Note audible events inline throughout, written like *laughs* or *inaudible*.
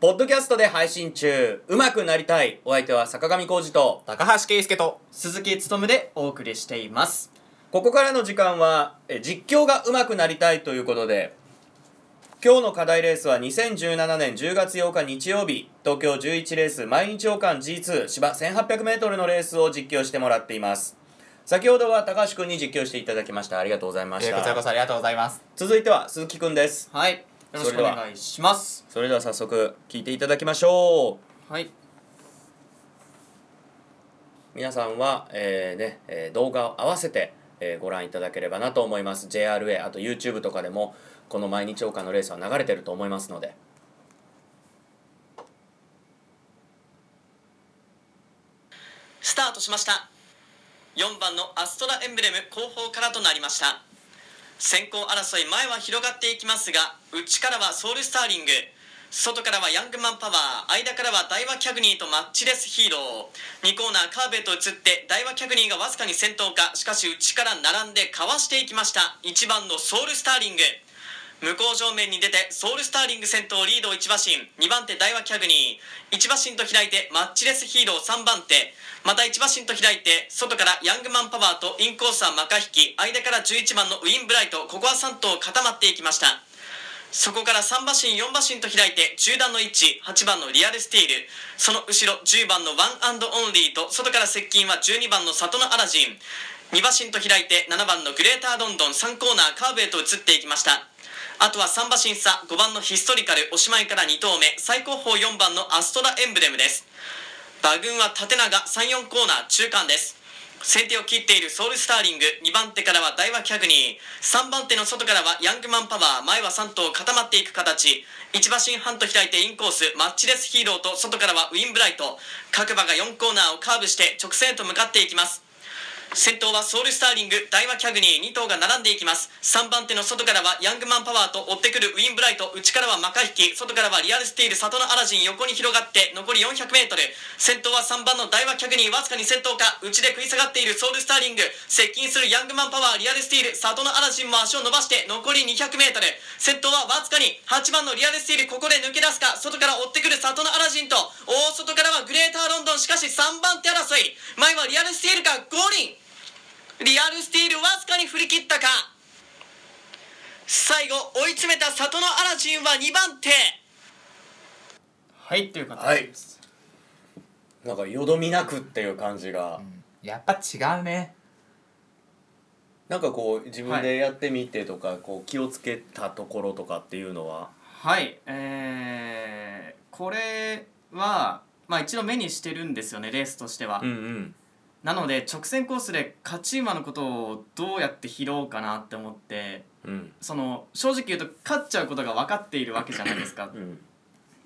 ポッドキャストで配信中。うまくなりたい。お相手は坂上浩二と。高橋圭介と。鈴木努でお送りしています。ここからの時間はえ実況がうまくなりたいということで今日の課題レースは2017年10月8日日曜日東京11レース毎日王冠 G2 芝 1800m のレースを実況してもらっています。先ほどは高橋君に実況していただきました。ありがとうございましこちらこたそありがとうございます。続いては鈴木君です。はいよろしくお願いします。それでは早速聞いていただきましょう。はい。皆さんは、えーねえー動画を合わせて、えーご覧いただければなと思います。JRA あと YouTube とかでもこの毎日王冠のレースは流れてると思いますので。スタートしました。4番のアストラエンブレム後方からとなりました先行争い前は広がっていきますが内からはソウルスターリング。外からはヤングマンパワー。間からはダイワキャグニーとマッチレスヒーロー。2コーナーカーベット移ってダイワキャグニーがわずかに先頭か。しかし内から並んでかわしていきました。1番のソウルスターリング。向こう正面に出てソウルスターリング先頭リード1馬身2番手ダイワキャグニー。1馬身と開いてマッチレスヒーロー。3番手。また1馬身と開いて外からヤングマンパワーとインコースはマカ引き間から11番のウィンブライト。ここは3頭固まっていきました。そこから3馬身4馬身と開いて中段の位置。8番のリアルスティール。その後ろ10番のワンアンドオンリーと外から接近は12番のサトノアラジン。2馬身と開いて7番のグレータードンドン。3コーナーカーブへと移っていきました。あとは3馬身差5番のヒストリカルおしまいから2頭目最後方4番のアストラエンブレムです。馬群は縦長34コーナー中間です。先手を切っているソウルスターリング2番手からはダイワキャグニー。3番手の外からはヤングマンパワー前は3頭固まっていく形。1馬身半と開いてインコースマッチレスヒーローと外からはウィンブライト。各馬が4コーナーをカーブして直線へと向かっていきます。先頭はソウルスターリングダイワキャグニー2頭が並んでいきます。3番手の外からはヤングマンパワーと追ってくるウィンブライト内からはマカ引き外からはリアルスティール里のアラジン横に広がって残り 400m 先頭は3番のダイワキャグニーわずかに先頭か内で食い下がっているソウルスターリング。接近するヤングマンパワーリアルスティール里のアラジンも足を伸ばして残り 200m 先頭はわずかに8番のリアルスティールここで抜け出すか外から追ってくる里のアラジンと大外からはグレーターロンドンしかし3番手争い。前はリアルスティールかゴーリアルスティールわずかに振り切ったか。最後追い詰めた里のアラジンは2番手。はいという形です、なんかよどみなくっていう感じが、やっぱ違うね。なんかこう自分でやってみてとか、こう気をつけたところとかっていうのは？はい。えー、これはまあ一度目にしてるんですよねレースとしては、うんうんなので直線コースで勝ち馬のことをどうやって拾おうかなって思ってうん。その正直言うと勝っちゃうことが分かっているわけじゃないですか。うん。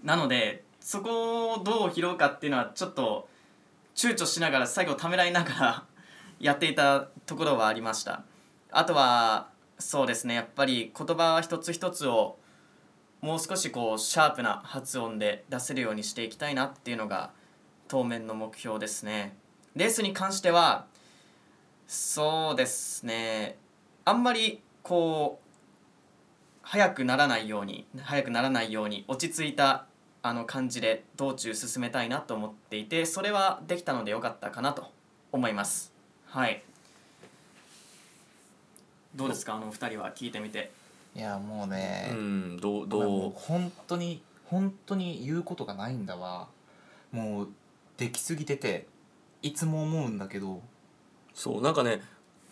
なのでそこをどう拾うかっていうのはちょっと躊躇しながら最後ためらいながら *laughs* やっていたところはありました。あとはそうですねやっぱり言葉一つ一つをもう少しこうシャープな発音で出せるようにしていきたいなっていうのが当面の目標ですねレースに関してはそうですね。あんまりこう速くならないように速くならないように落ち着いたあの感じで道中進めたいなと思っていてそれはできたのでよかったかなと思います。はい。どうですか？あのお二人は聞いてみて。いやもうね、うんどうどう？どう本当に本当に言うことがないんだわ。もうできすぎてていつも思うんだけど。そうなんかね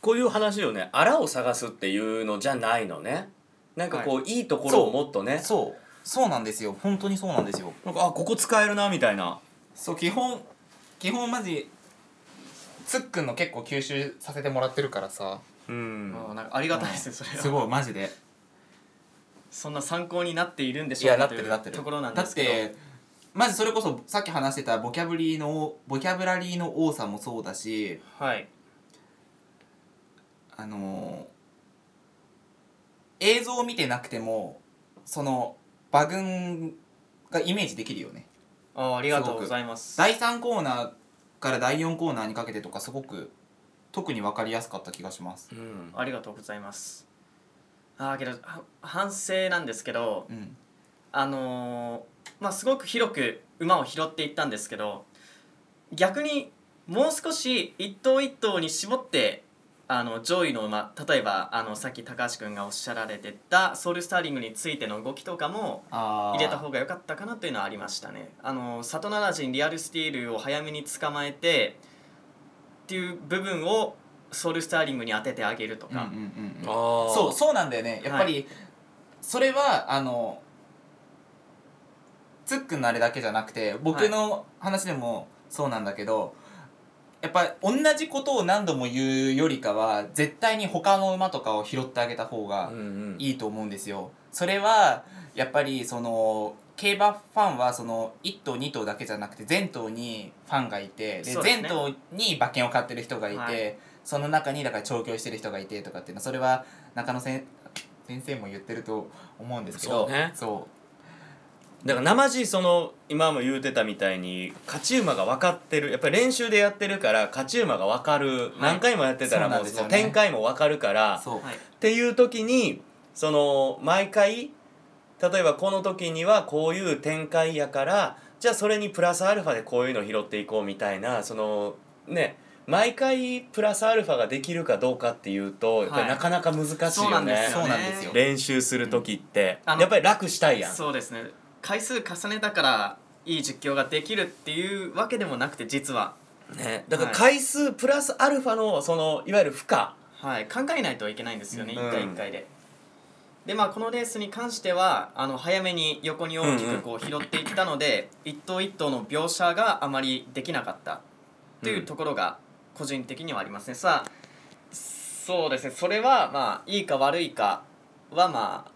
こういう話をねあらを探すっていうのじゃないのね。なんかこう、い、いところをもっとね。そう。そうなんですよ。本当にそうなんですよ。なんかあここ使えるなみたいな。そう基本基本マジつっくんの結構吸収させてもらってるからさ。うん。あなんかありがたいですねそれは。すごいマジで。そんな参考になっているんでしょうかというってるなってる。ところなんだっですけど。てまずそれこそさっき話してたボキャブリーのボキャブラリーの多さもそうだしはい。あの映像を見てなくてもその馬群がイメージできるよね。あありがとうございます。第3コーナーから第4コーナーにかけてとかすごく特に分かりやすかった気がします。うん。ありがとうございます。ああけどは反省なんですけどうん。あのーまあ、すごく広く馬を拾っていったんですけど逆にもう少し一頭一頭に絞ってあの上位の馬例えばあのさっき高橋君がおっしゃられてたソウルスターリングについての動きとかも入れた方が良かったかなというのはありましたね。あのサトナラジンリアルスティールを早めに捕まえてっていう部分をソウルスターリングに当ててあげるとか、うんうんうんうん。あー。そうそうなんだよね。やっぱり、それはあのつっくんのあれだけじゃなくて僕の話でもそうなんだけど、やっぱ同じことを何度も言うよりかは絶対に他の馬とかを拾ってあげた方がうんうん。いいと思うんですよ。それはやっぱりその競馬ファンはその1頭2頭だけじゃなくて全頭にファンがいてでそうですね。全頭に馬券を買ってる人がいて、はい。その中にだから調教してる人がいてとかっていうのそれは中野先先生も言ってると思うんですけどそうね。そだから生地その今も言うてたみたいに勝ち馬が分かってる。やっぱり練習でやってるから勝ち馬が分かる、何回もやってたらもうその展開も分かるからっていう時にその毎回例えばこの時にはこういう展開やからじゃあそれにプラスアルファでこういうの拾っていこうみたいなそのね毎回プラスアルファができるかどうかっていうとやっぱりなかなか難しいよね、んですよね。そうなんですよ練習する時って、あのやっぱり楽したいやん。そうですね回数重ねたからいい実況ができるっていうわけでもなくて実は、ね、だからはい。回数プラスアルファのそのいわゆる負荷。はい、考えないといけないんですよね、うん。一回一回で。でまあこのレースに関してはあの早めに横に大きくこう拾っていったので、一頭一頭の描写があまりできなかったというところが個人的にはありますね。さあそうですね。それはまあいいか悪いかはまあ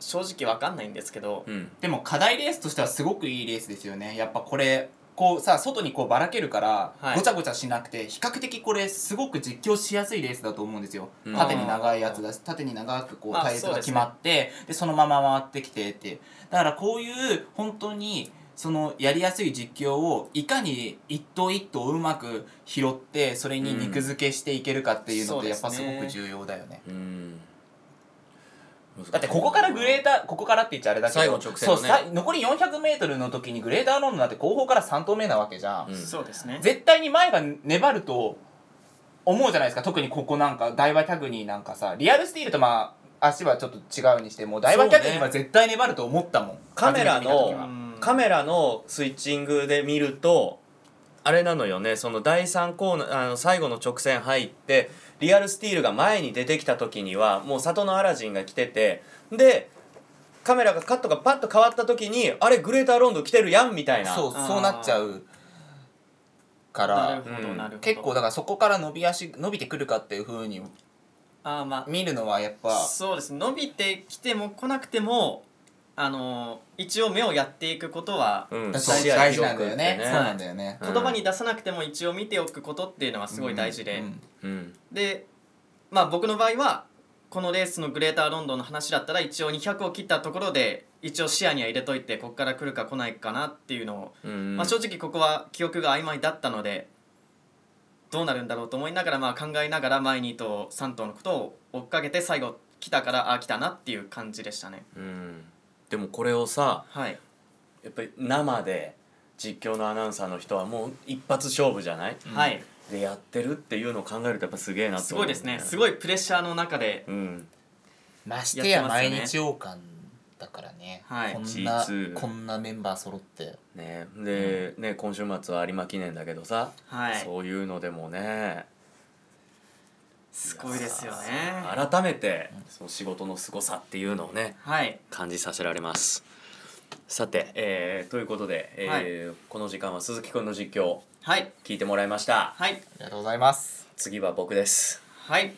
正直わかんないんですけど、うん。でも課題レースとしてはすごくいいレースですよね。やっぱこれこうさ外にこうばらけるから、はい。ごちゃごちゃしなくて比較的これすごく実況しやすいレースだと思うんですよ、うん。縦に長いやつだし縦に長くこうあタイヤが決まってでそのまま回ってきてって。だからこういう本当にそのやりやすい実況をいかに一頭一頭うまく拾ってそれに肉付けしていけるかっていうのってやっぱすごく重要だよね。うんだってここからグレーターここからって言っちゃあれだけど。最後直線のね。そうさ残り 400m の時にグレーターロンドなんて後方から3投目なわけじゃん、うん。そうですね。絶対に前が粘ると思うじゃないですか。特にここなんかダイワキャグニーなんかさリアルスティールとまあ足はちょっと違うにしてもダイワキャグニーは絶対粘ると思ったもん、カメラのうん。カメラのスイッチングで見るとあれなのよね。その第3コーナーあの最後の直線入ってリアルスティールが前に出てきた時にはもう里のアラジンが来ててでカメラがカットがパッと変わった時にあれグレーターロンド来てるやんみたいな。そうそうなっちゃうから。結構だからそこから伸び足伸びてくるかっていうふうにあーまあ見るのはやっぱ。そうです。伸びてきても来なくてもあの一応目をやっていくことは、うん。大事なんだよね。そうなんだよね。うん言葉に出さなくても一応見ておくことっていうのはすごい大事で、うん。うん。でまあ僕の場合はこのレースのグレーターロンドンの話だったら一応200を切ったところで一応視野には入れといてここから来るか来ないかなっていうのを、うんまあ、正直ここは記憶が曖昧だったのでどうなるんだろうと思いながら、まあ、考えながら前2頭3頭のことを追っかけて最後来たからあ来たなっていう感じでしたね。うんでもこれをさはい。やっぱり生で実況のアナウンサーの人はもう一発勝負じゃない？はい。でやってるっていうのを考えるとやっぱすげえなって思うすごいですね。すごいプレッシャーの中でうん。ましてや毎日王冠だからね、はいこんな G2 こんなメンバー揃って。ね。で、ね今週末は有馬記念だけどさ、はい。そういうのでもね。すごいですよね。改めてその仕事の凄さっていうのをねはい。感じさせられます。さて、えーということで、えーこの時間は鈴木くんの実況はい。聞いてもらいました。はい。ありがとうございます。次は僕です。はい